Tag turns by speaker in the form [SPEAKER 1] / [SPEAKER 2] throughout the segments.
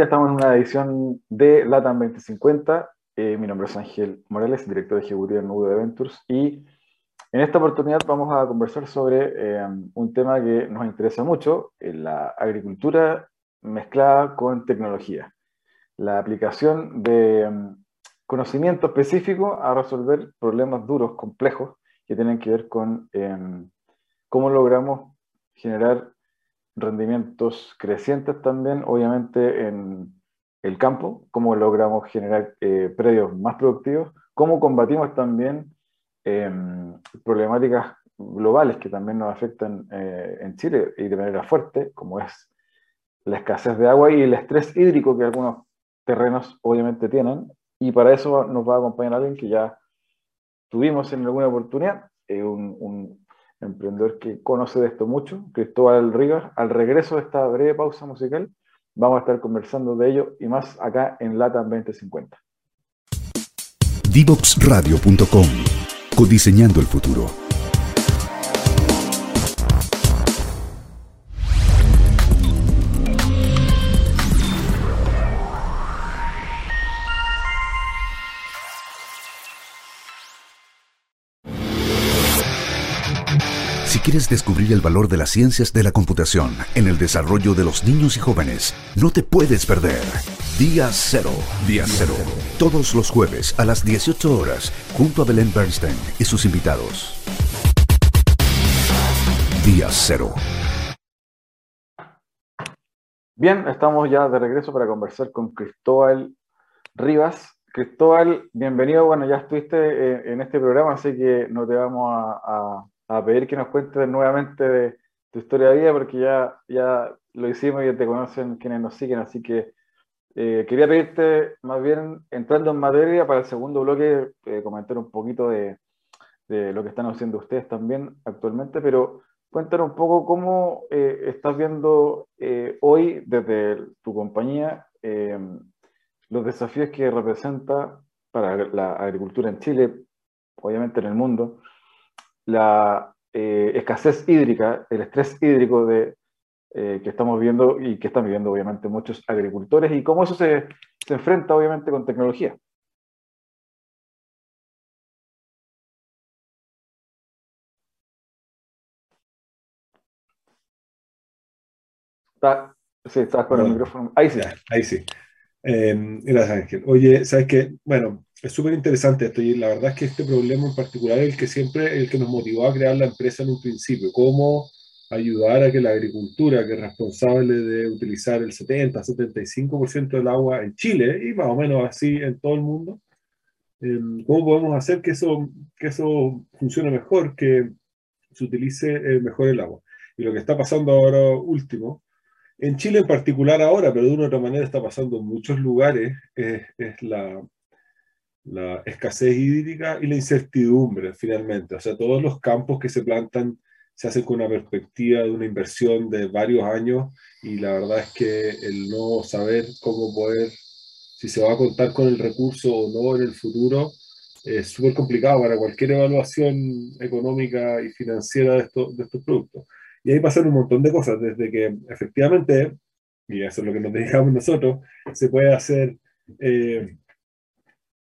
[SPEAKER 1] Ya estamos en una edición de LATAM 2050. Eh, mi nombre es Ángel Morales, director ejecutivo en UD Ventures, y en esta oportunidad vamos a conversar sobre eh, un tema que nos interesa mucho, eh, la agricultura mezclada con tecnología. La aplicación de um, conocimiento específico a resolver problemas duros, complejos, que tienen que ver con em, cómo logramos generar rendimientos crecientes también, obviamente, en el campo, cómo logramos generar eh, predios más productivos, cómo combatimos también em, problemáticas globales que también nos afectan eh, en Chile y de manera fuerte, como es la escasez de agua y el estrés hídrico que algunos terrenos obviamente tienen. Y para eso nos va a acompañar alguien que ya tuvimos en alguna oportunidad, eh, un emprendedor que conoce de esto mucho, Cristóbal Rivas. Al regreso de esta breve pausa musical, vamos a estar conversando de ello y más acá en LATAM 2050.
[SPEAKER 2] Divoxradio.com Codiseñando el futuro. Descubrir el valor de las ciencias de la computación en el desarrollo de los niños y jóvenes, no te puedes perder. Día Cero. Día Cero. Todos los jueves a las 18 horas, junto a Belén Bernstein y sus invitados. Día Cero.
[SPEAKER 1] Bien, estamos ya de regreso para conversar con Cristóbal Rivas. Cristóbal, bienvenido. Bueno, ya estuviste eh, en este programa, así que no te vamos a a pedir que nos cuentes nuevamente de tu historia de vida, porque ya, ya lo hicimos y ya te conocen quienes nos siguen, así que eh, quería pedirte, más bien entrando en materia, para el segundo bloque, eh, comentar un poquito de, de, lo que están haciendo ustedes también actualmente, pero cuéntanos un poco cómo eh, estás viendo hoy desde tu compañía los desafíos que representa para la agricultura en Chile, obviamente en el mundo, la eh, escasez hídrica, el estrés hídrico de, eh, que estamos viendo y que están viviendo obviamente muchos agricultores y cómo eso se, se enfrenta obviamente con tecnología. sí, estás con el micrófono. Ahí sí.
[SPEAKER 3] Ahí sí. Eh, gracias, Ángel. Oye, ¿sabes qué? Bueno, es súper interesante esto y la verdad es que este problema en particular es el que siempre, el que nos motivó a crear la empresa en un principio, cómo ayudar a que la agricultura, que es responsable de utilizar el 70-75% del agua en Chile y más o menos así en todo el mundo, em, cómo podemos hacer que eso, que eso funcione mejor, que se utilice eh, mejor el agua. Y lo que está pasando ahora último, en Chile en particular ahora, pero de una u otra manera está pasando en muchos lugares, es la la escasez hídrica y la incertidumbre finalmente. O sea, todos los campos que se plantan se hacen con una perspectiva de una inversión de varios años y la verdad es que el no saber cómo poder, si se va a contar con el recurso o no en el futuro, es súper complicado para cualquier evaluación económica y financiera de, estos, de estos productos. Y ahí pasan un montón de cosas, desde que efectivamente, y eso es lo que nos dedicamos nosotros, se puede hacer eh,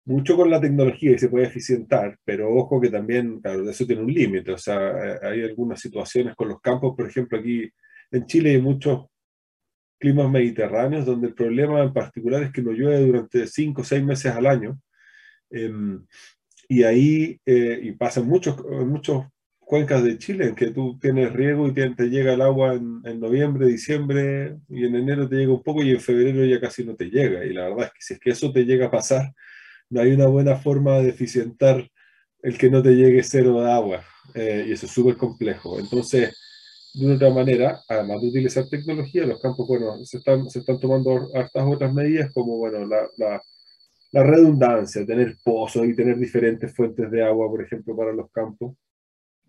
[SPEAKER 3] mucho con la tecnología y se puede eficientar, pero ojo que también, claro, eso tiene un límite. O sea, eh, hay algunas situaciones con los campos, por ejemplo, aquí en Chile hay muchos climas mediterráneos donde el problema en particular es que no llueve durante cinco o seis meses al año. Em, y ahí, eh, y pasa en muchos, muchos cuencas de Chile, en que tú tienes riego y te, llega el agua en, en, noviembre, diciembre, y en enero te llega un poco y en febrero ya casi no te llega. Y la verdad es que si es que eso te llega a pasar, no hay una buena forma de eficientar el que no te llegue cero de agua. Eh, y eso es súper complejo. Entonces, de otra manera, además de utilizar tecnología, los campos, bueno, se están, se están tomando hartas otras medidas como, bueno, la, la, la redundancia, tener pozos y tener diferentes fuentes de agua, por ejemplo, para los campos.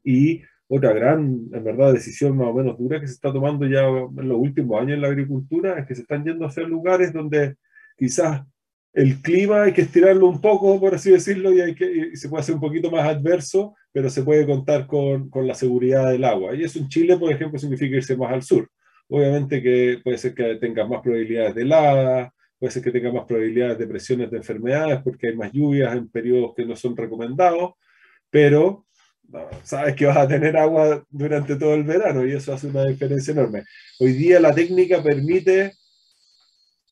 [SPEAKER 3] Y otra gran, en verdad, decisión más o menos dura que se está tomando ya en los últimos años en la agricultura es que se están yendo a hacer lugares donde quizás el clima hay que estirarlo un poco, por así decirlo, y, se puede hacer un poquito más adverso, pero se puede contar con, con, la seguridad del agua. Y eso en Chile, por ejemplo, significa irse más al sur. obviamente que puede ser que tengas más probabilidades de helada, puede ser que tengas más probabilidades de presiones de enfermedades porque hay más lluvias en periodos que no son recomendados, pero sabes que vas a tener agua durante todo el verano y eso hace una diferencia enorme. Hoy día la técnica permite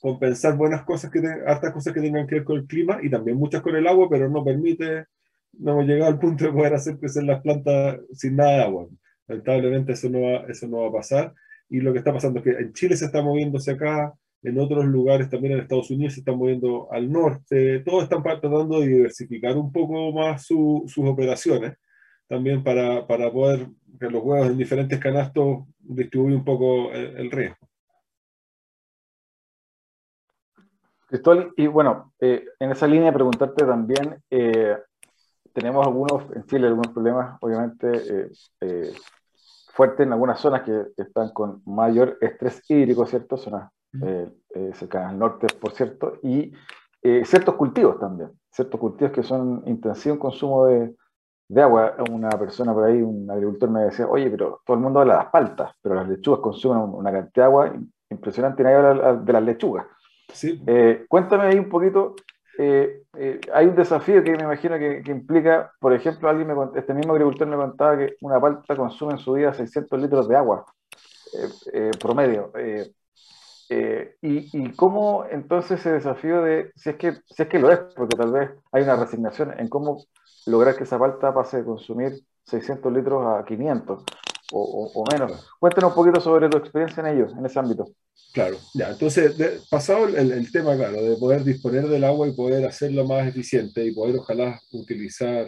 [SPEAKER 3] compensar buenas cosas, que hartas cosas que tengan que ver con el clima y también muchas con el agua, pero no permite, no hemos llegado al punto de poder hacer crecer las plantas sin nada de agua. Lamentablemente eso no va, eso no va a pasar. Y lo que está pasando es que en Chile se está moviéndose acá, en otros lugares también en Estados Unidos se están moviendo al norte, todos están tratando de diversificar un poco más sus operaciones, también para, para, poder que los huevos en diferentes canastos distribuir un poco el riesgo.
[SPEAKER 1] Cristóbal, y bueno, eh, en esa línea preguntarte también, eh, tenemos algunos, en Chile, algunos problemas, obviamente, eh, fuertes en algunas zonas que, están con mayor estrés hídrico, ¿cierto? Zonas cercanas al norte, por cierto, y ciertos cultivos también, ciertos cultivos que son intensivos en consumo de, de agua. Una persona por ahí, un agricultor me decía, oye, pero todo el mundo habla de las paltas, pero las lechugas consumen una cantidad de agua impresionante y nadie habla de las lechugas. Eh, cuéntame ahí un poquito. Eh, eh, hay un desafío que me imagino que, implica, por ejemplo, alguien me, este mismo agricultor me contaba que una palta consume en su día 600 litros de agua promedio. Y, y, cómo entonces ese desafío de, si es, que, si es que lo es, porque tal vez hay una resignación en cómo lograr que esa palta pase de consumir 600 litros a 500 o, menos. Cuéntanos un poquito sobre tu experiencia en ellos, en ese ámbito.
[SPEAKER 3] Claro, ya, entonces, pasado el, tema, claro, de poder disponer del agua y poder hacerlo más eficiente y poder ojalá utilizar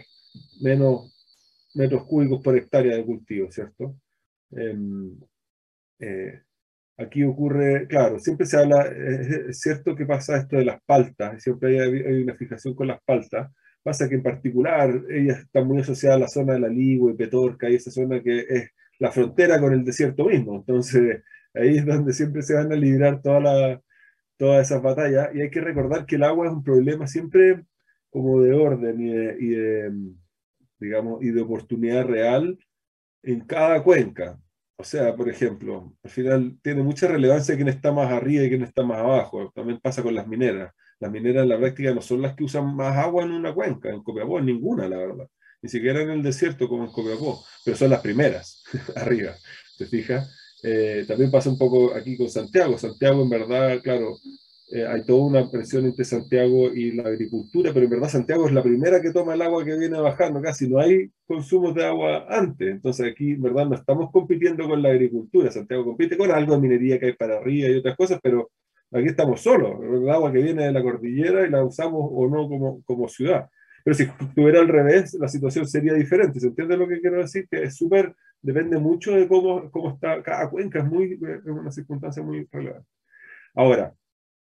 [SPEAKER 3] menos metros cúbicos por hectárea de cultivo, ¿cierto? Em, eh, aquí ocurre, claro, siempre se habla, es, cierto que pasa esto de las paltas, siempre hay, hay, una fijación con las paltas, pasa que en particular ellas están muy asociadas a la zona de la Ligua y Petorca, y esa zona que es la frontera con el desierto mismo. Entonces, ahí es donde siempre se van a librar toda todas esas batallas. Y hay que recordar que el agua es un problema siempre como de orden y de, digamos, y de oportunidad real en cada cuenca. O sea, por ejemplo, al final tiene mucha relevancia quién está más arriba y quién está más abajo. También pasa con las mineras. Las mineras en la práctica no son las que usan más agua en una cuenca, en Copiapó, ninguna, la verdad ni siquiera en el desierto como en Copiapó, pero son las primeras arriba, ¿te fijas? Eh, también pasa un poco aquí con Santiago. Santiago, en verdad, claro, eh, hay toda una presión entre Santiago y la agricultura, pero en verdad Santiago es la primera que toma el agua que viene bajando, casi no hay consumo de agua antes. Entonces aquí, en verdad, no estamos compitiendo con la agricultura. Santiago compite con algo de minería que hay para arriba y otras cosas, pero aquí estamos solos. El agua que viene de la cordillera y la usamos o no como, como ciudad. Pero si estuviera al revés, la situación sería diferente. ¿Se entiende lo que quiero decir? Que es súper, depende mucho de cómo, cómo está cada cuenca, es, muy, es una circunstancia muy relevante. Ahora,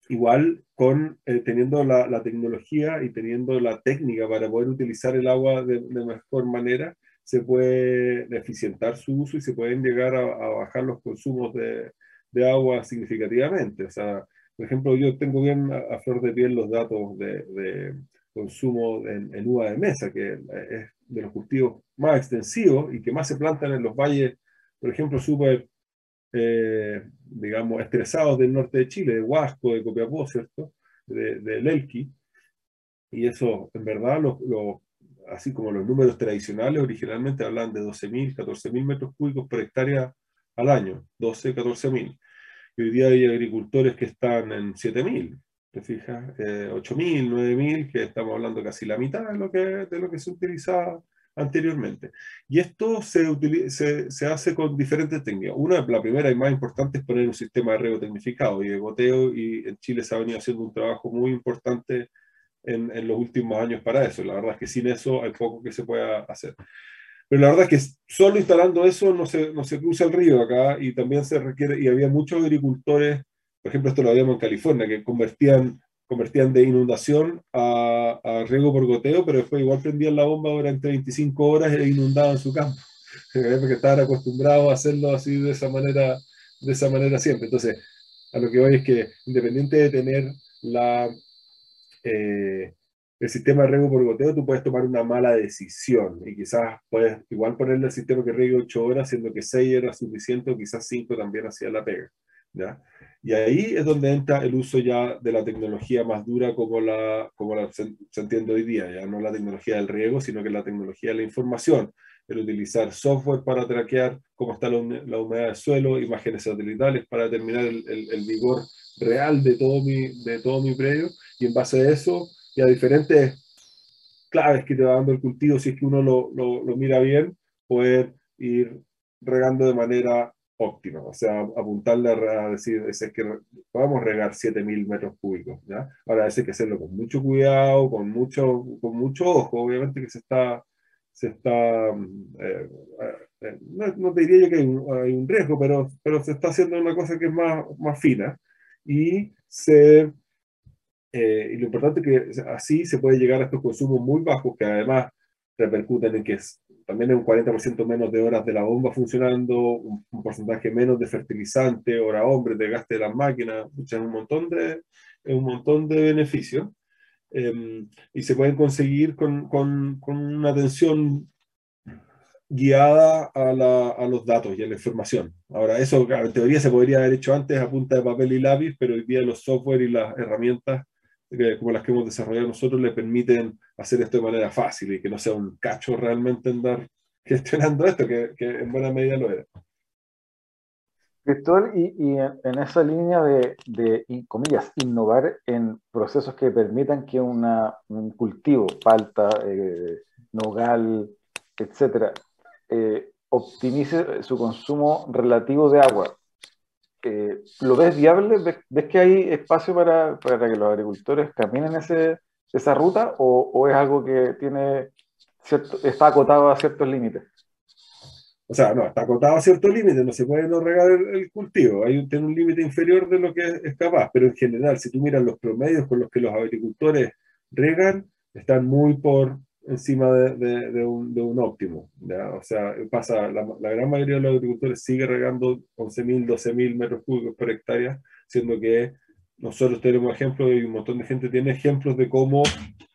[SPEAKER 3] igual con eh, teniendo la, la, tecnología y teniendo la técnica para poder utilizar el agua de, de mejor manera, se puede eficientar su uso y se pueden llegar a, bajar los consumos de, de, agua significativamente. O sea, por ejemplo, yo tengo bien a, flor de piel los datos de, consumo en, uva de mesa, que es de los cultivos más extensivos y que más se plantan en los valles, por ejemplo, súper, eh, digamos, estresados del norte de Chile, de Huasco, de Copiapó, ¿cierto? De, de Lelqui. Y eso, en verdad, así como los números tradicionales, originalmente hablan de 12.000, 14.000 metros cúbicos por hectárea al año, 12, 14.000. Y hoy día hay agricultores que están en 7.000, ¿te fijas? Eh, 8.000, 9.000, que estamos hablando casi la mitad de lo que, de lo que se utilizaba anteriormente. Y esto se, se, se, hace con diferentes técnicas. Una, la primera y más importante es poner un sistema de riego tecnificado y de goteo, y en Chile se ha venido haciendo un trabajo muy importante en, en, los últimos años para eso. La verdad es que sin eso hay poco que se pueda hacer. Pero la verdad es que solo instalando eso no se, no se cruza el río acá y también se requiere, y había muchos agricultores por ejemplo, esto lo habíamos en California, que convertían, convertían de inundación a, riego por goteo, pero después igual prendían la bomba durante 25 horas e inundaban su campo, porque estaban acostumbrados a hacerlo así de esa manera, de esa manera siempre. Entonces, a lo que voy es que independiente de tener eh, el sistema de riego por goteo, tú puedes tomar una mala decisión y quizás puedes igual ponerle el sistema que riegue 8 horas, siendo que 6 era suficiente o quizás 5 también hacía la pega. ¿Ya? Y ahí es donde entra el uso ya de la tecnología más dura como la, como la se, entiende hoy día, ya no la tecnología del riego, sino que la tecnología de la información, el utilizar software para traquear cómo está la, humedad del suelo, imágenes satelitales para determinar el, vigor real de todo, mi, de todo mi predio, y en base a eso y a diferentes claves que te va dando el cultivo, si es que uno lo, lo mira bien, poder ir regando de manera óptima, o sea, apuntarle a, decir, es que podemos regar 7000 metros cúbicos, ¿ya? Ahora, eso hay que hacerlo con mucho cuidado, con mucho, con mucho ojo, obviamente que se está, se está, eh, eh, no, no, te diría yo que hay un, hay un, riesgo, pero, pero se está haciendo una cosa que es más, más fina y se eh, y lo importante es que así se puede llegar a estos consumos muy bajos que además repercuten en que también es un 40% menos de horas de la bomba funcionando, un, porcentaje menos de fertilizante, hora hombre, de gasto de las máquinas, es un montón de, un montón de beneficios. Em, y se pueden conseguir con, con, con una atención guiada a, la, a, los datos y a la información. Ahora, eso en teoría se podría haber hecho antes a punta de papel y lápiz, pero hoy día los software y las herramientas como las que hemos desarrollado nosotros, le permiten hacer esto de manera fácil y que no sea un cacho realmente andar gestionando esto, que, en buena medida lo era.
[SPEAKER 1] Cristóbal, y, en, esa línea de, de, comillas, innovar en procesos que permitan que una, un cultivo, palta, eh, nogal, etcétera, eh, optimice su consumo relativo de agua, ¿lo ves viable? ¿Ves, que hay espacio para, para, que los agricultores caminen ese, esa ruta o, o, es algo que tiene está acotado a ciertos límites?
[SPEAKER 3] O sea, no, está acotado a ciertos límites, no se puede no regar el, cultivo, hay un, tiene un límite inferior de lo que es, es, capaz, pero en general, si tú miras los promedios con los que los agricultores regan, están muy por encima de, de, de, un, de un, óptimo. ¿ya? O sea, pasa, la, la, gran mayoría de los agricultores sigue regando 11.000, 12.000 metros cúbicos por hectárea, siendo que nosotros tenemos ejemplos y un montón de gente tiene ejemplos de cómo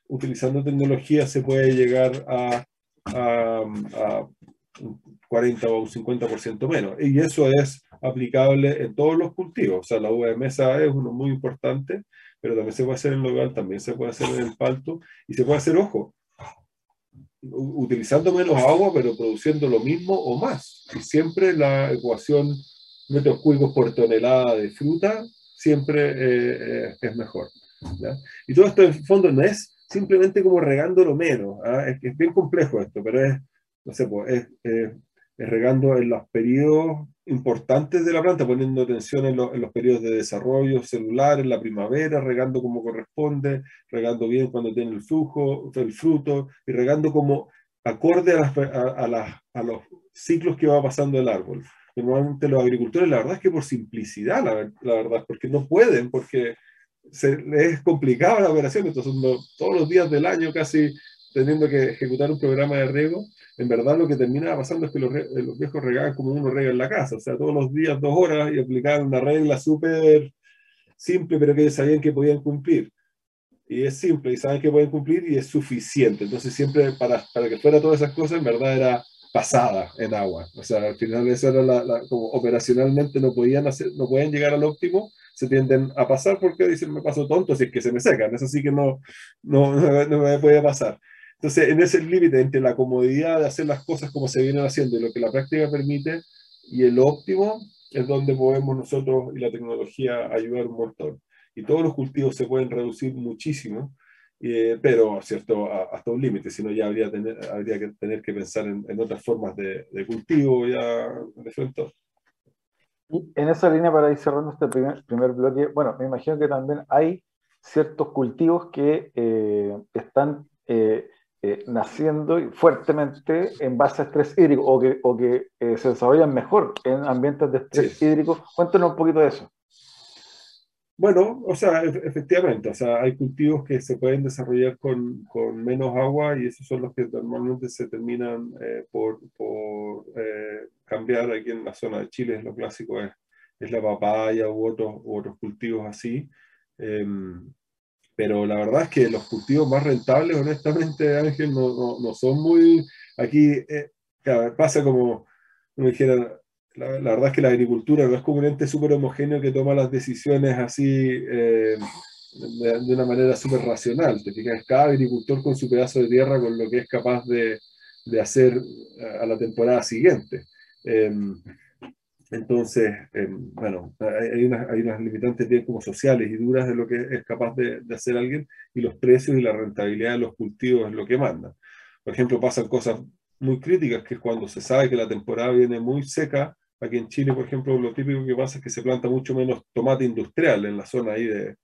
[SPEAKER 3] utilizando tecnología se puede llegar a, a, a 40 o un 50% menos. Y eso es aplicable en todos los cultivos. O sea, la uva de mesa es uno muy importante, pero también se puede hacer en local, también se puede hacer en el palto y se puede hacer, ojo, utilizando menos agua, pero produciendo lo mismo o más. Y siempre la ecuación metros cúbicos por tonelada de fruta siempre eh, eh, es mejor. ¿ya? Y todo esto en fondo no es simplemente como regando lo menos. ¿ah? Es, es, bien complejo esto, pero es, no sé, pues, es, es, regando en los periodos importantes de la planta, poniendo atención en, lo, en, los periodos de desarrollo celular, en la primavera, regando como corresponde, regando bien cuando tiene el flujo, el fruto, y regando como acorde a, las, a, los ciclos que va pasando el árbol. Normalmente los agricultores, la verdad es que por simplicidad, la, la verdad, porque no pueden, porque se, es complicada la operación, entonces no, todos los días del año casi teniendo que ejecutar un programa de riego, en verdad lo que termina pasando es que los, los, viejos regaban como uno rega en la casa, o sea, todos los días dos horas y aplicaban una regla súper simple, pero que sabían que podían cumplir. Y es simple y saben que pueden cumplir y es suficiente. Entonces siempre para, para que fuera todas esas cosas, en verdad era pasada en agua. O sea, al final eso era la, la, como operacionalmente no podían hacer, no pueden llegar al óptimo, se tienden a pasar porque dicen me paso tonto si es que se me secan. Eso sí que no, no, no me puede pasar. Entonces, en ese límite entre la comodidad de hacer las cosas como se vienen haciendo y lo que la práctica permite y el óptimo es donde podemos nosotros y la tecnología ayudar un montón. Y todos los cultivos se pueden reducir muchísimo, eh, pero ¿cierto? hasta un límite, si no ya habría, tener, habría que tener que pensar en, en otras formas de, de, cultivo ya de frente.
[SPEAKER 1] Y en esa línea, para ir cerrando este primer, primer bloque, bueno, me imagino que también hay ciertos cultivos que eh, están eh, eh, naciendo fuertemente en base a estrés hídrico o que, o que eh, se desarrollan mejor en ambientes de estrés sí. hídrico. Cuéntanos un poquito de eso.
[SPEAKER 3] Bueno, o sea, efectivamente, o sea, hay cultivos que se pueden desarrollar con, con menos agua y esos son los que normalmente se terminan eh, por, por cambiar aquí en la zona de Chile, lo clásico es, es la papaya u otros, u otros cultivos así. Eh, pero la verdad es que los cultivos más rentables, honestamente, Ángel, no, no, son muy... Aquí eh, pasa como, me dijeron, la, verdad es que la agricultura no es como un ente súper homogéneo que toma las decisiones así eh, de, una manera súper racional. Te fijas, cada agricultor con su pedazo de tierra, con lo que es capaz de, de hacer a la temporada siguiente. Em, entonces, em, bueno, hay unas, hay unas limitantes bien como sociales y duras de lo que es capaz de, de, hacer alguien y los precios y la rentabilidad de los cultivos es lo que manda. Por ejemplo, pasan cosas muy críticas, que es cuando se sabe que la temporada viene muy seca. Aquí en Chile, por ejemplo, lo típico que pasa es que se planta mucho menos tomate industrial en la zona ahí de,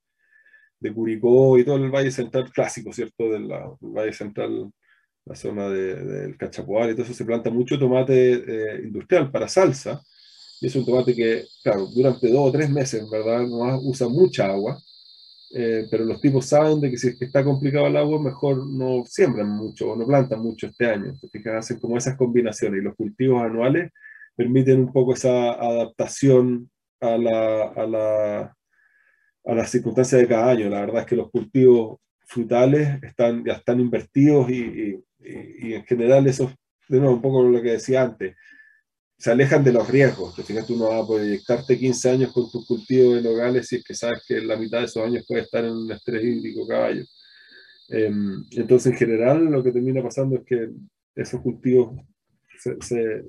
[SPEAKER 3] de Curicó y todo el Valle Central clásico, ¿cierto? Del, Valle Central, la zona del Cachapoal y todo eso, se planta mucho tomate eh, industrial para salsa. Y es un tomate que, claro, durante dos o tres meses, ¿verdad? No usa mucha agua, eh, pero los tipos saben de que si es está complicado el agua, mejor no siembran mucho o no plantan mucho este año. Fíjate, hacen como esas combinaciones y los cultivos anuales permiten un poco esa adaptación a la, a la, a las circunstancias de cada año. La verdad es que los cultivos frutales están, ya están invertidos y, y, en general eso, de nuevo, un poco lo que decía antes, se alejan de los riesgos. Te fijas, tú no vas a proyectarte 15 años con tu cultivo de nogales si es que sabes que la mitad de esos años puede estar en un estrés hídrico caballo. Em, entonces, en general, lo que termina pasando es que esos cultivos se, se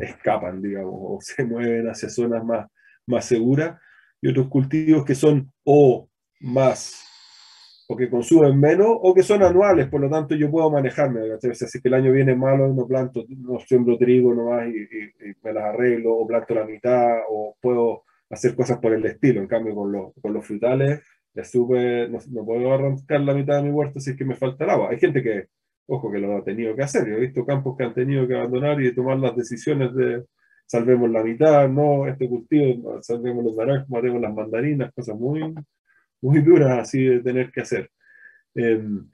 [SPEAKER 3] escapan, digamos, o se mueven hacia zonas más, más seguras y otros cultivos que son o más o que consumen menos o que son anuales, por lo tanto yo puedo manejarme. Si el año viene malo, no planto, no siembro trigo nomás y, y, me las arreglo, o planto la mitad, o puedo hacer cosas por el estilo. En cambio, con los, con los frutales, ya supe, no, puedo arrancar la mitad de mi huerto si es que me falta el agua. Hay gente que, ojo, que lo ha tenido que hacer. Yo he visto campos que han tenido que abandonar y tomar las decisiones de salvemos la mitad, no, este cultivo, salvemos los naranjos, matemos las mandarinas, cosas muy, muy duras así de tener que hacer. Em,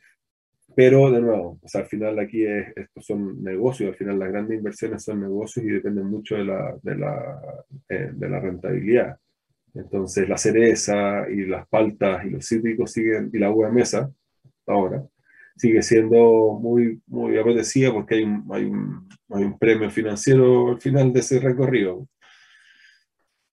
[SPEAKER 3] pero de nuevo, o sea, al final aquí es, estos son negocios, al final las grandes inversiones son negocios y dependen mucho de la, de la, eh, de la rentabilidad. Entonces la cereza y las paltas y los cítricos siguen, y la uva de mesa, ahora, sigue siendo muy, muy apetecida porque hay un, hay, un, hay un premio financiero al final de ese recorrido.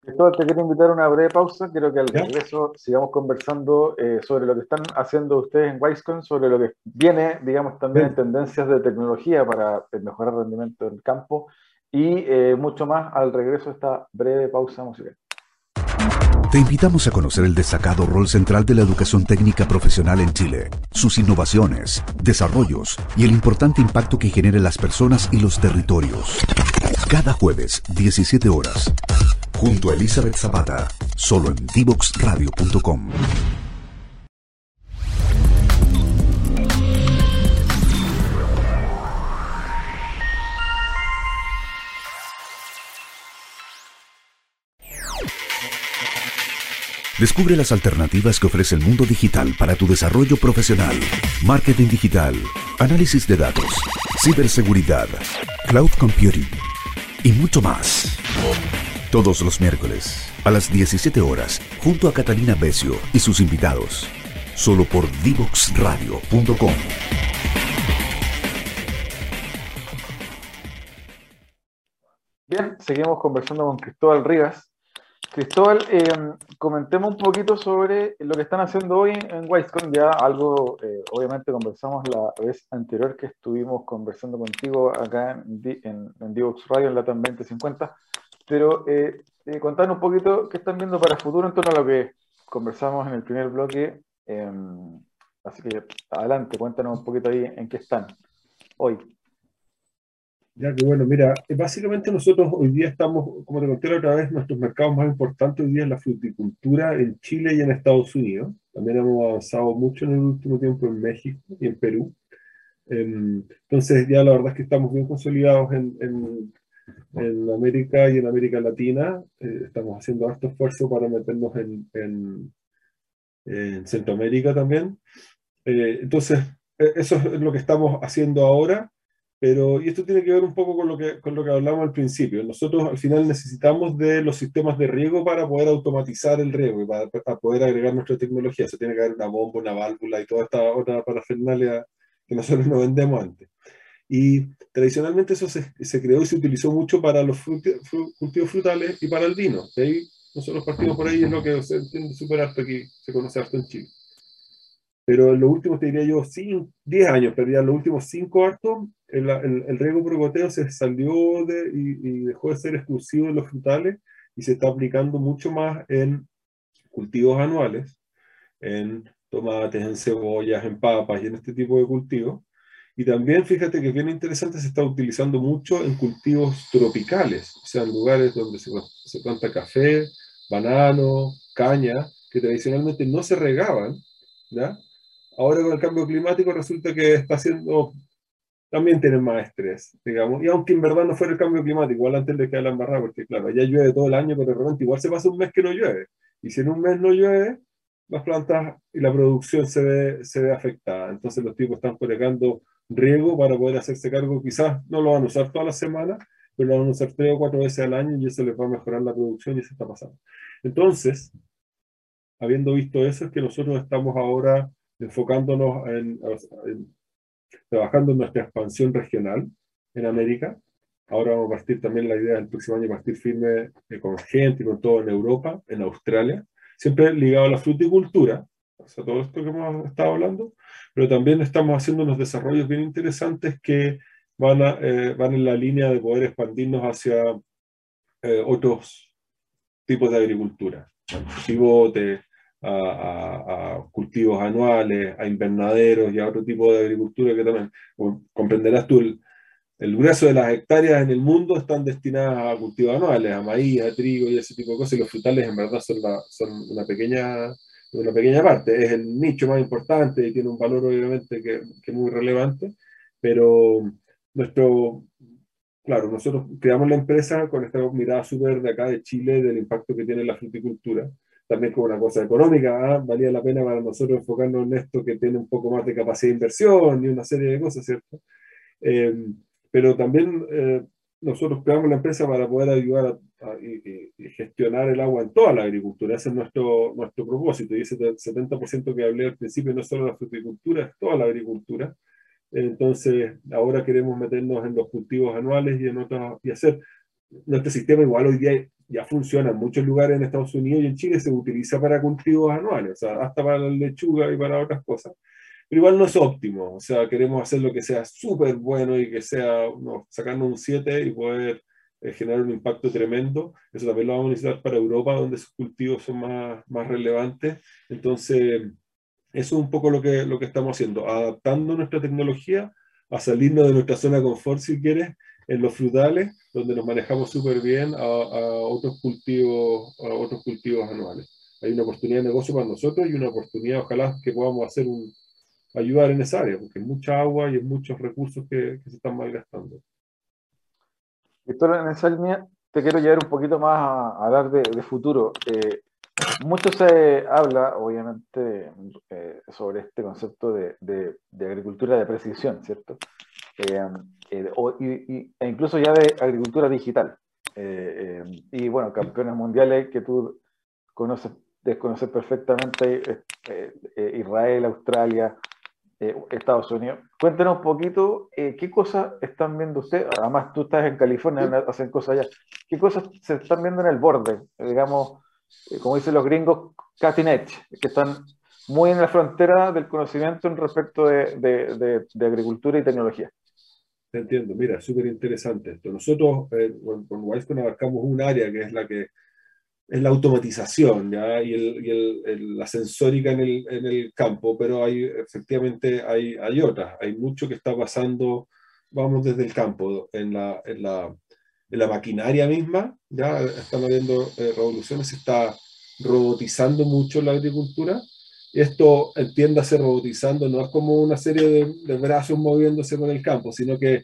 [SPEAKER 1] Cristóbal, te quiero invitar a una breve pausa. Quiero que al regreso sigamos conversando eh, sobre lo que están haciendo ustedes en Wisecon, sobre lo que viene, digamos, también en tendencias de tecnología para mejorar el rendimiento del campo y eh, mucho más al regreso de esta breve pausa musical.
[SPEAKER 2] Te invitamos a conocer el destacado rol central de la educación técnica profesional en Chile, sus innovaciones, desarrollos y el importante impacto que genera en las personas y los territorios. Cada jueves, 17 horas junto a Elizabeth Zapata, solo en divoxradio.com. Descubre las alternativas que ofrece el mundo digital para tu desarrollo profesional. Marketing digital, análisis de datos, ciberseguridad, cloud computing y mucho más. Todos los miércoles, a las 17 horas, junto a Catalina Becio y sus invitados. Solo por Divoxradio.com.
[SPEAKER 1] Bien, seguimos conversando con Cristóbal Rivas. Cristóbal, eh, comentemos un poquito sobre lo que están haciendo hoy en, en Ya algo, eh, obviamente, conversamos la vez anterior que estuvimos conversando contigo acá en, en, en Divox Radio, en Latam 2050 pero eh, eh, contanos un poquito qué están viendo para el futuro en torno a lo que conversamos en el primer bloque. Em, así que adelante, cuéntanos un poquito ahí en qué están hoy.
[SPEAKER 3] Ya que bueno, mira, eh, básicamente nosotros hoy día estamos, como te conté la otra vez, nuestros mercados más importantes hoy día es la fruticultura en Chile y en Estados Unidos. También hemos avanzado mucho en el último tiempo en México y en Perú. Em, entonces ya la verdad es que estamos bien consolidados en, en en América y en América Latina. Eh, estamos haciendo harto esfuerzo para meternos en, en, Centroamérica también. Eh, entonces, e, eso es lo que estamos haciendo ahora, Pero, y esto tiene que ver un poco con lo que, con lo que hablamos al principio. Nosotros al final necesitamos de los sistemas de riego para poder automatizar el riego y para, poder agregar nuestra tecnología. Se tiene que haber una bomba, una válvula y toda esta otra parafernalia que nosotros no vendemos antes. Y tradicionalmente eso se, se, creó y se utilizó mucho para los cultivos frutales y para el vino. De ahí nosotros partimos por ahí, es lo que se entiende súper harto aquí, se conoce harto en Chile. Pero en los últimos, te diría yo, 10 años, pero ya en los últimos 5 hartos, el, el, riego por goteo se salió de, y, dejó de ser exclusivo de los frutales y se está aplicando mucho más en cultivos anuales, en tomates, en cebollas, en papas y en este tipo de cultivos. Y también, fíjate que es bien interesante, se está utilizando mucho en cultivos tropicales, o sea, en lugares donde se, se planta café, banano, caña, que tradicionalmente no se regaban, ¿ya? Ahora con el cambio climático resulta que está haciendo, también tienen más estrés, digamos. Y aunque en verdad no fuera el cambio climático, igual antes le queda la embarrada, porque claro, allá llueve todo el año, pero de repente igual se pasa un mes que no llueve. Y si en un mes no llueve, las plantas y la producción se ve, se ve afectada. Entonces los tipos están colocando riego para poder hacerse cargo. Quizás no lo van a usar todas las semanas, pero lo van a usar tres o cuatro veces al año y eso les va a mejorar la producción y eso está pasando. Entonces, habiendo visto eso, es que nosotros estamos ahora enfocándonos en, trabajando en nuestra expansión regional en América. Ahora vamos a partir también la idea del próximo año, partir firme eh, con gente y con todo en Europa, en Australia, siempre ligado a la fruticultura, o sea, todo esto que hemos estado hablando, pero también estamos haciendo unos desarrollos bien interesantes que van, eh, van en la línea de poder expandirnos hacia eh, otros tipos de agricultura, chivote, a, a, cultivos anuales, a invernaderos y a otro tipo de agricultura que también, comprenderás tú, el, el, grueso de las hectáreas en el mundo están destinadas a cultivos anuales, a maíz, a trigo y ese tipo de cosas, y los frutales en verdad son, son una, pequeña, una pequeña parte, es el nicho más importante y tiene un valor obviamente que, que muy relevante, pero nuestro, claro, nosotros creamos la empresa con esta mirada súper de acá de Chile del impacto que tiene la fruticultura también como una cosa económica, ¿ah? valía la pena para nosotros enfocarnos en esto que tiene un poco más de capacidad de inversión y una serie de cosas, ¿cierto? Eh, pero también eh, nosotros creamos la empresa para poder ayudar a, y, gestionar el agua en toda la agricultura. Ese es nuestro, nuestro propósito. Y ese 70% que hablé al principio no es solo la fruticultura, es toda la agricultura. Entonces, ahora queremos meternos en los cultivos anuales y en y hacer nuestro sistema igual hoy día ya funciona en muchos lugares en Estados Unidos y en Chile se utiliza para cultivos anuales, o sea, hasta para la lechuga y para otras cosas. Pero igual no es óptimo, o sea, queremos hacer lo que sea súper bueno y que sea, no, sacarnos un 7 y poder eh, generar un impacto tremendo. Eso también lo vamos a necesitar para Europa, donde esos cultivos son más, más relevantes. Entonces, eso es un poco lo que, lo que estamos haciendo, adaptando nuestra tecnología a salirnos de nuestra zona de confort, si quieres, en los frutales, donde nos manejamos súper bien a, otros cultivos, a otros cultivos anuales. Hay una oportunidad de negocio para nosotros y una oportunidad, ojalá, que podamos hacer un, ayudar en esa área, porque hay mucha agua y hay muchos recursos que, se están malgastando.
[SPEAKER 1] Víctor, en esa línea te quiero llevar un poquito más a, hablar de, futuro. Eh, mucho se habla, obviamente, eh, sobre este concepto de, agricultura de precisión, ¿cierto? Eh, y, e incluso ya de agricultura digital. Y bueno, campeones mundiales que tú conoces, desconoces perfectamente, Israel, Australia, Estados Unidos. Cuéntanos un poquito qué cosas están viendo ustedes, además tú estás en California, hacen cosas allá, qué cosas se están viendo en el borde, digamos, como dicen los gringos, cutting edge, que están muy en la frontera del conocimiento en respecto de, de, de agricultura y tecnología.
[SPEAKER 3] Entiendo, mira, súper interesante esto. Nosotros eh, con, Wisecon abarcamos un área que es la que es la automatización ¿ya? y, el, y el, la sensórica en el, en el, campo, pero hay, efectivamente hay, hay otras. Hay mucho que está pasando, vamos desde el campo, en la, en la, en la maquinaria misma, ya están habiendo eh, revoluciones, se está robotizando mucho la agricultura. Esto, entiéndase, robotizando, no es como una serie de, de brazos moviéndose con el campo, sino que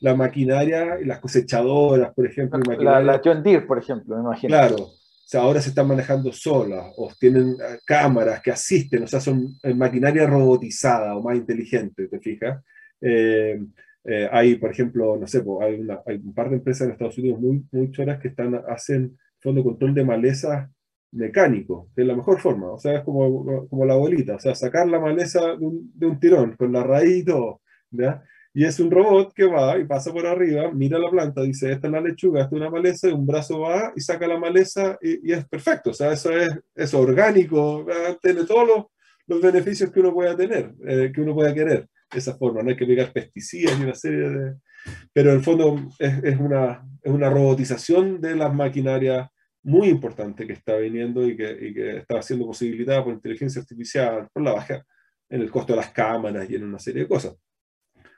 [SPEAKER 3] la maquinaria y las cosechadoras, por ejemplo.
[SPEAKER 1] La, la John Deere, por ejemplo, me imagino.
[SPEAKER 3] Claro, sea, ahora se están manejando solas, o tienen eh, cámaras que asisten, o sea, son maquinaria robotizada o más inteligente, ¿te fijas? Eh, Eh, hay, por ejemplo, no sé, hay, una, hay, un par de empresas en Estados Unidos muy, muy choras que están, hacen fondo control de maleza mecánico, que es la mejor forma, o sea, es como, como la bolita, o sea, sacar la maleza de un, de un tirón, con la raíz y todo, ¿ya? Y es un robot que va y pasa por arriba, mira la planta, dice, esta es la lechuga, esta es una maleza, y un brazo va y saca la maleza y, es perfecto. O sea, eso es, es orgánico, tiene todos los, beneficios que uno pueda tener, eh, que uno pueda querer. Esa forma, no hay que pegar pesticidas y una serie de... Pero en el fondo es, es, una, es una robotización de las maquinarias muy importante que está viniendo y que, y que está siendo posibilitada por inteligencia artificial, por la baja en el costo de las cámaras y en una serie de cosas.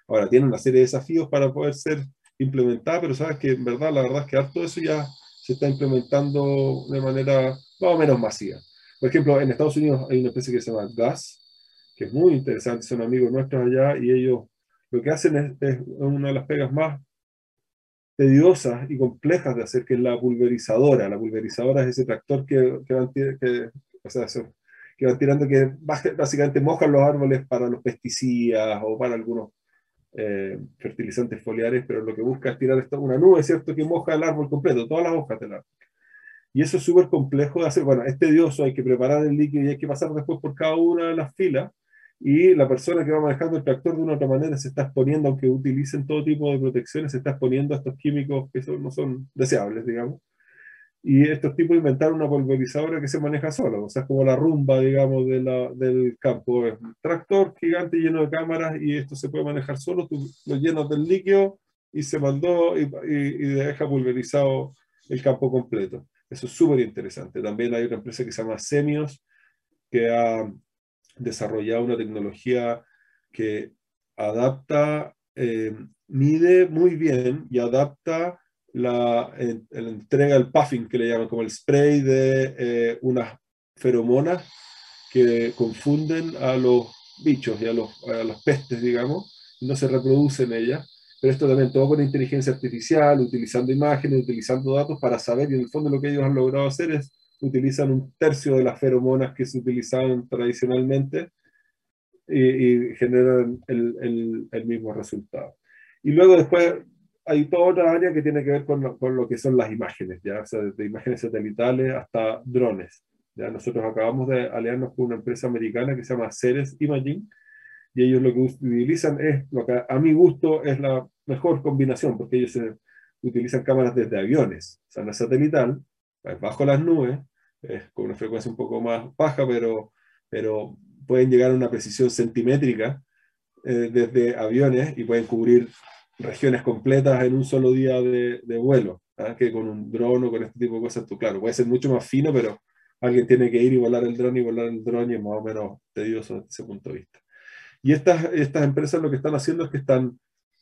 [SPEAKER 3] Ahora, tiene una serie de desafíos para poder ser implementada, pero sabes que en verdad, la verdad es que harto eso ya se está implementando de manera más o menos masiva. Por ejemplo, en Estados Unidos hay una empresa que se llama Gas, que es muy interesante, son amigos nuestros allá y ellos lo que hacen es, es una de las pegas más tediosas y complejas de hacer, que es la pulverizadora. La pulverizadora es ese tractor que, que, van, que, o sea, que van tirando, que básicamente mojan los árboles para los pesticidas o para algunos eh, fertilizantes foliares, pero lo que busca es tirar esto, una nube, ¿cierto?, que moja el árbol completo, todas las hojas del árbol. Y eso es súper complejo de hacer. Bueno, es tedioso, hay que preparar el líquido y hay que pasar después por cada una de las filas. Y la persona que va manejando el tractor de una otra manera se está exponiendo, aunque utilicen todo tipo de protecciones, se está exponiendo a estos químicos que son, no son deseables, digamos y estos tipos inventaron una pulverizadora que se maneja sola, o sea, es como la rumba, digamos, de del campo. Es un tractor gigante lleno de cámaras y esto se puede manejar solo, tú lo llenas del líquido y se mandó y, y, y deja pulverizado el campo completo. Eso es súper interesante. También hay otra empresa que se llama Semios, que ha desarrollado una tecnología que adapta, eh, mide muy bien y adapta la, entrega del puffing, que le llaman como el spray de eh, unas feromonas que confunden a los bichos y a, los, a pestes, digamos, y no se reproducen ellas. Pero esto también todo con inteligencia artificial, utilizando imágenes, utilizando datos para saber, y en el fondo lo que ellos han logrado hacer es utilizan un tercio de las feromonas que se utilizaban tradicionalmente y, y generan el, el, el mismo resultado. Y luego después hay toda otra área que tiene que ver con lo, con lo que son las imágenes, ¿ya? O sea, desde imágenes satelitales hasta drones. ¿ya? Nosotros acabamos de aliarnos con una empresa americana que se llama Ceres Imaging, y ellos lo que utilizan es, lo que a mi gusto es la mejor combinación, porque ellos se, utilizan cámaras desde aviones, o sea, la satelital, bajo las nubes, es con una frecuencia un poco más baja, pero, pero pueden llegar a una precisión centimétrica eh, desde aviones y pueden cubrir regiones completas en un solo día de, de vuelo, ¿ah? que con un dron o con este tipo de cosas, tú, claro, puede ser mucho más fino, pero alguien tiene que ir y volar el dron y volar el dron y es más o menos tedioso desde ese punto de vista. Y estas, estas empresas lo que están haciendo es que están,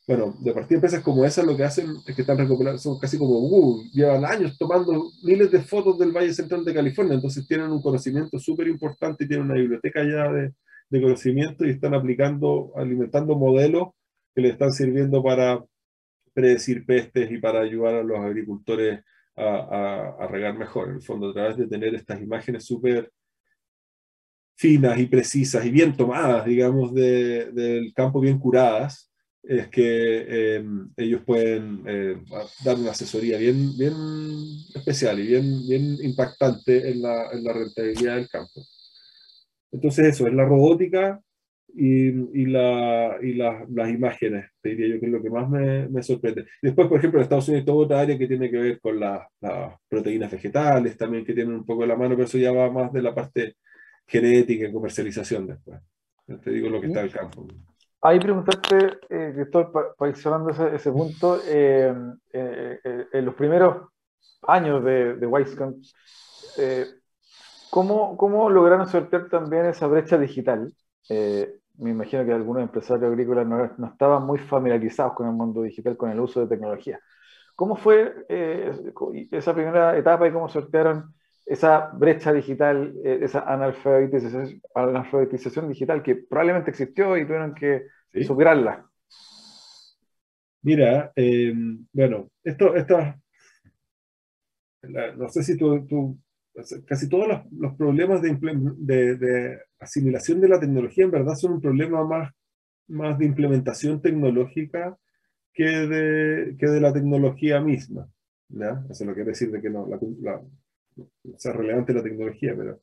[SPEAKER 3] bueno, de partida empresas como esas lo que hacen es que están recopilando, son casi como Google, llevan años tomando miles de fotos del Valle Central de California, entonces tienen un conocimiento súper importante y tienen una biblioteca ya de, de conocimiento y están aplicando, alimentando modelos que le están sirviendo para predecir pestes y para ayudar a los agricultores a, regar mejor. En el fondo, a través de tener estas imágenes súper finas y precisas y bien tomadas, digamos, de, del campo, bien curadas, es que eh, ellos pueden eh, dar una asesoría bien, bien especial y bien, bien impactante en la, en la rentabilidad del campo. Entonces eso, es la robótica y, y, la, y la, las imágenes, te diría yo que es lo que más me, me, sorprende. Después, por ejemplo, en Estados Unidos hay toda otra área que tiene que ver con las la proteínas vegetales, también que tienen un poco de la mano, pero eso ya va más de la parte genética y comercialización después. Te digo lo que está en el campo.
[SPEAKER 1] Ahí preguntarte, eh, para ir cerrando ese, ese punto, eh, eh, eh, en los primeros años de, de Wisecon, eh, ¿cómo, ¿cómo lograron sortear también esa brecha digital? Eh, me imagino que algunos empresarios agrícolas no, no, estaban muy familiarizados con el mundo digital, con el uso de tecnología. ¿Cómo fue eh, esa primera etapa y cómo sortearon esa brecha digital, eh, esa analfabetización, analfabetización, digital que probablemente existió y tuvieron que ¿Sí? superarla?
[SPEAKER 3] Mira, eh, bueno, esto, esto la, no sé si tú, tú casi todos los, los problemas de, de, de, asimilación de la tecnología en verdad son un problema más, más de implementación tecnológica que de, que de la tecnología misma. Eso no quiere decir de que no la, sea relevante la tecnología, pero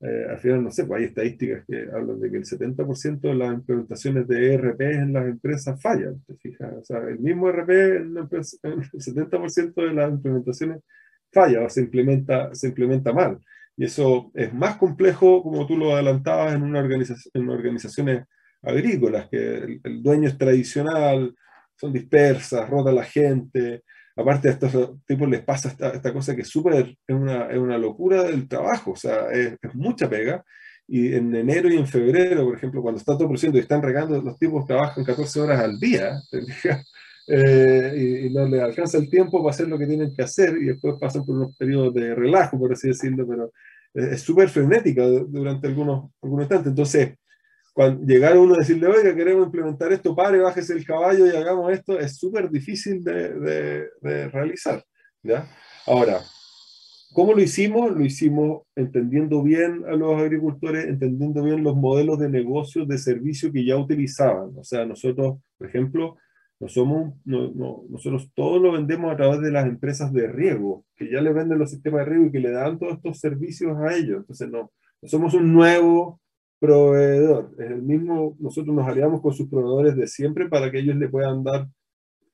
[SPEAKER 3] eh, al final, no sé, pues hay estadísticas que hablan de que el 70% de las implementaciones de ERP en las empresas fallan, ¿te fijas? O sea, el mismo ERP en el 70% de las implementaciones falla o se implementa, se implementa mal. Y eso es más complejo, como tú lo adelantabas, en, una organización, en organizaciones agrícolas, que el, dueño es tradicional, son dispersas, rota la gente. Aparte a estos tipos les pasa esta, cosa que es súper, es una, es una, locura del trabajo, o sea, es, mucha pega. Y en enero y en febrero, por ejemplo, cuando está todo creciendo y están regando, los tipos trabajan 14 horas al día, eh, y, no les alcanza el tiempo para hacer lo que tienen que hacer y después pasan por unos periodos de relajo, por así decirlo, pero es súper frenética durante algunos, algunos instantes. Entonces, cuando llegar uno a decirle, oiga, queremos implementar esto, pare, bájese el caballo y hagamos esto, es súper difícil de, de, realizar. ¿ya? Ahora, ¿cómo lo hicimos? Lo hicimos entendiendo bien a los agricultores, entendiendo bien los modelos de negocio, de servicio que ya utilizaban. O sea, nosotros, por ejemplo, no somos, no, no, nosotros todo lo vendemos a través de las empresas de riego, que ya le venden los sistemas de riego y que le dan todos estos servicios a ellos. Entonces, no, no somos un nuevo proveedor. Es el mismo, nosotros nos aliamos con sus proveedores de siempre para que ellos le puedan dar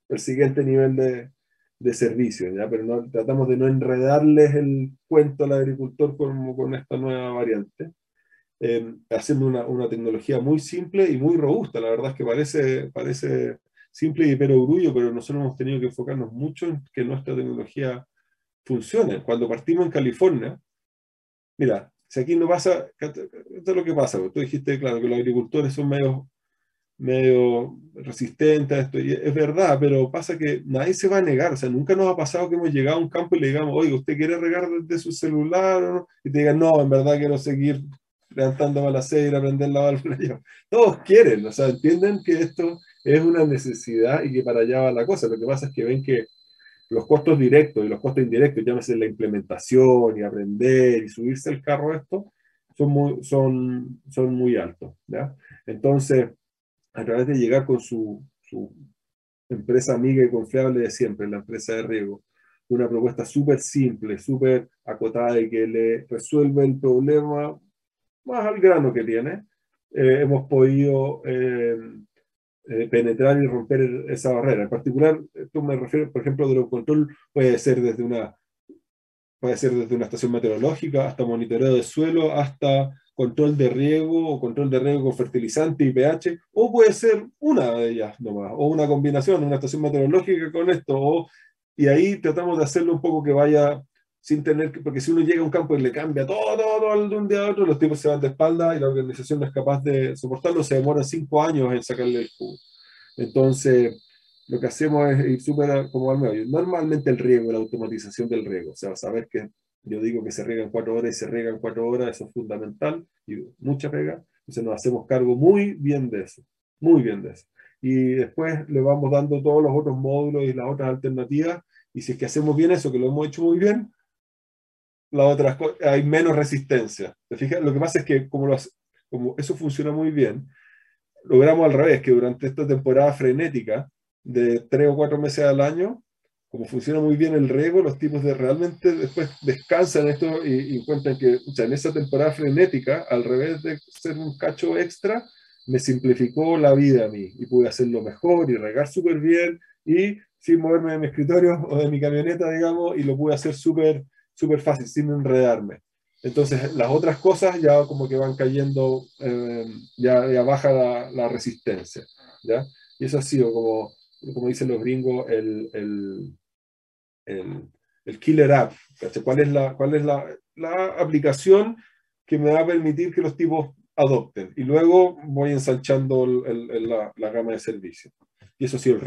[SPEAKER 3] el siguiente nivel de, de servicio, ¿ya? pero no, tratamos de no enredarles el cuento al agricultor como con esta nueva variante, eh, haciendo una, una, tecnología muy simple y muy robusta. La verdad es que parece, parece simple y pero orgullo, pero nosotros hemos tenido que enfocarnos mucho en que nuestra tecnología funcione. Cuando partimos en California, mira, si aquí no pasa, esto es lo que pasa, tú dijiste, claro, que los agricultores son medio, medio resistentes a esto, es verdad, pero pasa que nadie se va a negar, o sea, nunca nos ha pasado que hemos llegado a un campo y le digamos, oye, ¿usted quiere regar desde su celular? Y te digan, no, en verdad quiero seguir levantándome a las seis y aprender la válvula. Todos quieren, o sea, entienden que esto es una necesidad y que para allá va la cosa. Lo que pasa es que ven que los costos directos y los costos indirectos, llámese la implementación y aprender y subirse al carro esto, son muy, son, son muy altos. Entonces, a través de llegar con su, su empresa amiga y confiable de siempre, la empresa de riego, una propuesta súper simple, súper acotada y que le resuelve el problema más al grano que tiene, eh, hemos podido eh, eh, penetrar y romper esa barrera. En particular, esto me refiero, por ejemplo, de lo control puede ser desde una puede ser desde una estación meteorológica hasta monitoreo de suelo, hasta control de riego o control de riego con fertilizante y pH, o puede ser una de ellas nomás, o una combinación, una estación meteorológica con esto, o, y ahí tratamos de hacerlo un poco que vaya sin tener que, porque si uno llega a un campo y le cambia todo, todo, de un día a otro, los tipos se van de espalda y la organización no es capaz de soportarlo, se demora cinco años en sacarle el jugo. Entonces, lo que hacemos es ir súper como al medio. Normalmente el riego, la automatización del riego, o sea, saber que yo digo que se riega en cuatro horas y se riega en cuatro horas, eso es fundamental y mucha pega. Entonces nos hacemos cargo muy bien de eso, muy bien de eso. Y después le vamos dando todos los otros módulos y las otras alternativas. Y si es que hacemos bien eso, que lo hemos hecho muy bien, las otras hay menos resistencia. ¿Te fijas? Lo que pasa es que como, como eso funciona muy bien, logramos al revés, que durante esta temporada frenética de tres o cuatro meses al año, como funciona muy bien el riego, los tipos de realmente después descansan esto y, encuentran que o sea, en esa temporada frenética, al revés de ser un cacho extra, me simplificó la vida a mí y pude hacerlo mejor y regar súper bien y sin moverme de mi escritorio o de mi camioneta, digamos, y lo pude hacer súper súper fácil, sin enredarme. Entonces, las otras cosas ya como que van cayendo, eh, ya, ya, baja la, la, resistencia, ¿ya? Y eso ha sido como, como dicen los gringos, el, el, el, el killer app. ¿Cuál es, la, cuál es la, la, aplicación que me va a permitir que los tipos adopten? Y luego voy ensanchando la, la, gama de servicios. Y eso ha sido el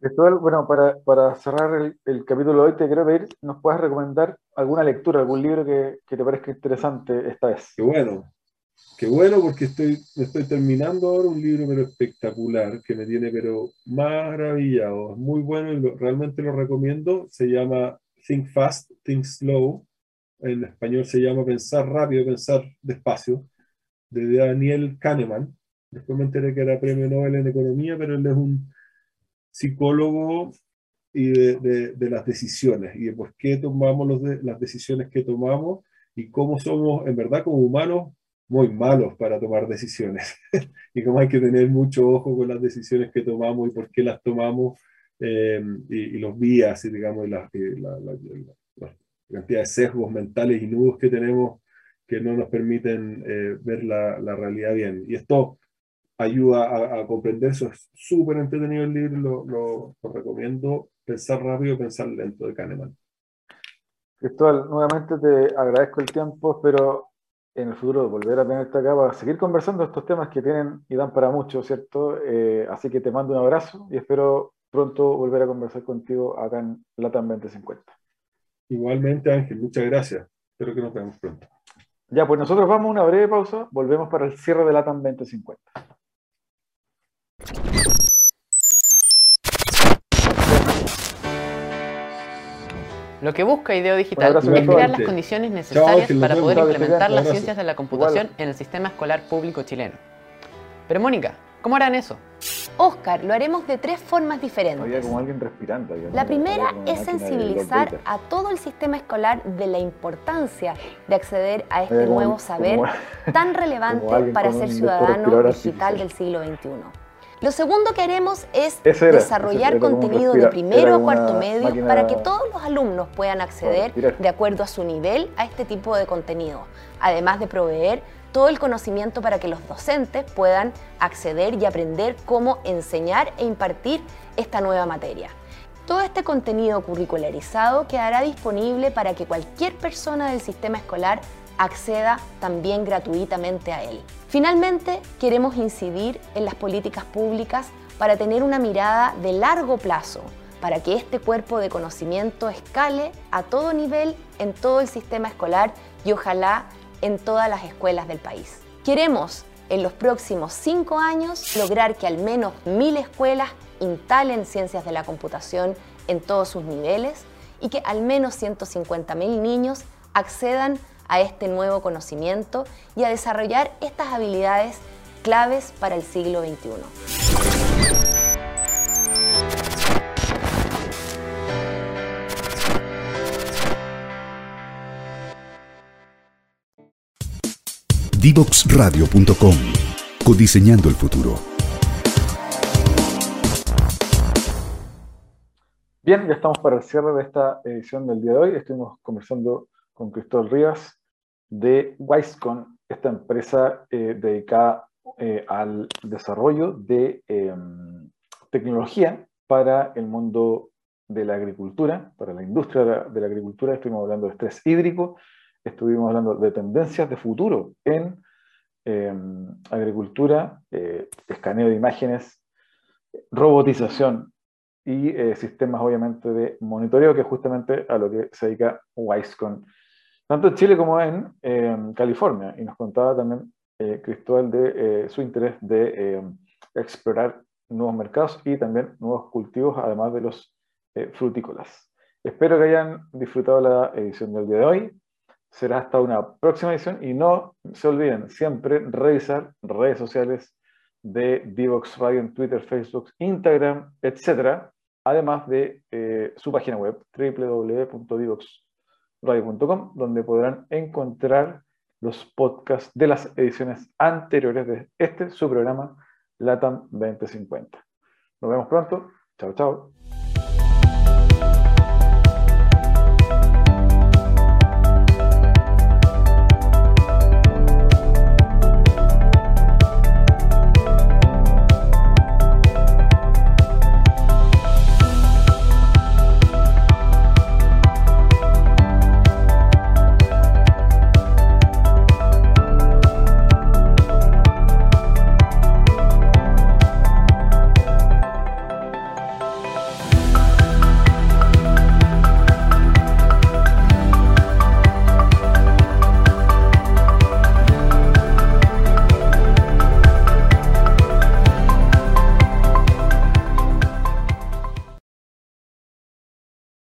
[SPEAKER 3] riego
[SPEAKER 1] bueno, para, para cerrar el, capítulo de hoy, te quiero pedir, ¿nos puedes recomendar alguna lectura, algún libro que, que, te parezca interesante esta vez?
[SPEAKER 3] Qué bueno, qué bueno, porque estoy, estoy terminando ahora un libro pero espectacular, que me tiene pero maravillado, es muy bueno y realmente lo recomiendo, se llama Think Fast, Think Slow, en español se llama Pensar rápido, pensar despacio, de Daniel Kahneman. Después me enteré que era premio Nobel en Economía, pero él es un psicólogo y de, de, las decisiones y de por qué tomamos los de, las decisiones que tomamos y cómo somos, en verdad, como humanos, muy malos para tomar decisiones y cómo hay que tener mucho ojo con las decisiones que tomamos y por qué las tomamos eh, y, los vías y digamos la, la, la, cantidad de sesgos mentales y nudos que tenemos que no nos permiten eh, ver la, realidad bien. Y esto ayuda a, comprender eso. Es súper entretenido el libro, lo, lo, lo, recomiendo. Pensar rápido, pensar lento de Kahneman.
[SPEAKER 1] Cristóbal, nuevamente te agradezco el tiempo, espero en el futuro volver a tenerte acá para seguir conversando estos temas que tienen y dan para mucho, ¿cierto? Eh, así que te mando un abrazo y espero pronto volver a conversar contigo acá en Latam 2050.
[SPEAKER 3] Igualmente, Ángel, muchas gracias. Espero que nos veamos pronto.
[SPEAKER 1] Ya, pues nosotros vamos a una breve pausa, volvemos para el cierre de Latam 2050.
[SPEAKER 4] Lo que busca Ideo Digital es crear las condiciones necesarias para poder implementar las ciencias de la computación en el sistema escolar público chileno. Pero Mónica, ¿cómo harán eso?
[SPEAKER 5] Oscar, lo haremos de tres formas diferentes.
[SPEAKER 1] como alguien respirando.
[SPEAKER 5] La primera es sensibilizar a todo el sistema escolar de la importancia de acceder a este nuevo saber tan relevante para ser ciudadano digital del siglo XXI. Lo segundo que haremos es desarrollar contenido de primero a cuarto medio para que todos los alumnos puedan acceder de acuerdo a su nivel a este tipo de contenido, además de proveer todo el conocimiento para que los docentes puedan acceder y aprender cómo enseñar e impartir esta nueva materia. Todo este contenido curricularizado quedará disponible para que cualquier persona del sistema escolar acceda también gratuitamente a él. Finalmente, queremos incidir en las políticas públicas para tener una mirada de largo plazo, para que este cuerpo de conocimiento escale a todo nivel en todo el sistema escolar y ojalá en todas las escuelas del país. Queremos en los próximos cinco años lograr que al menos mil escuelas instalen ciencias de la computación en todos sus niveles y que al menos 150.000 niños accedan a este nuevo conocimiento y a desarrollar estas habilidades claves para el siglo XXI.
[SPEAKER 2] Divoxradio.com Codiseñando el futuro.
[SPEAKER 1] Bien, ya estamos para el cierre de esta edición del día de hoy. Estuvimos conversando con Cristóbal Rivas de Wisecon, esta empresa eh, dedicada eh, al desarrollo de em, tecnología para el mundo de la agricultura, para la industria de la, agricultura. Estuvimos hablando de estrés hídrico, estuvimos hablando de tendencias de futuro en em, agricultura, eh, escaneo de imágenes, robotización y sistemas obviamente de monitoreo, que es justamente a lo que se dedica Wisecon tanto en Chile como en California. Y nos contaba también eh, Cristóbal de eh, su interés de eh, explorar nuevos mercados y también nuevos cultivos, además de los frutícolas. Espero que hayan disfrutado la edición del día de hoy. Será hasta una próxima edición y no se olviden siempre revisar redes sociales de Divox Radio Twitter, Facebook, Instagram, etc. Además de su página web www.divox.com radio.com, donde podrán encontrar los podcasts de las ediciones anteriores de este, su programa LATAM 2050. Nos vemos pronto. Chao, chao.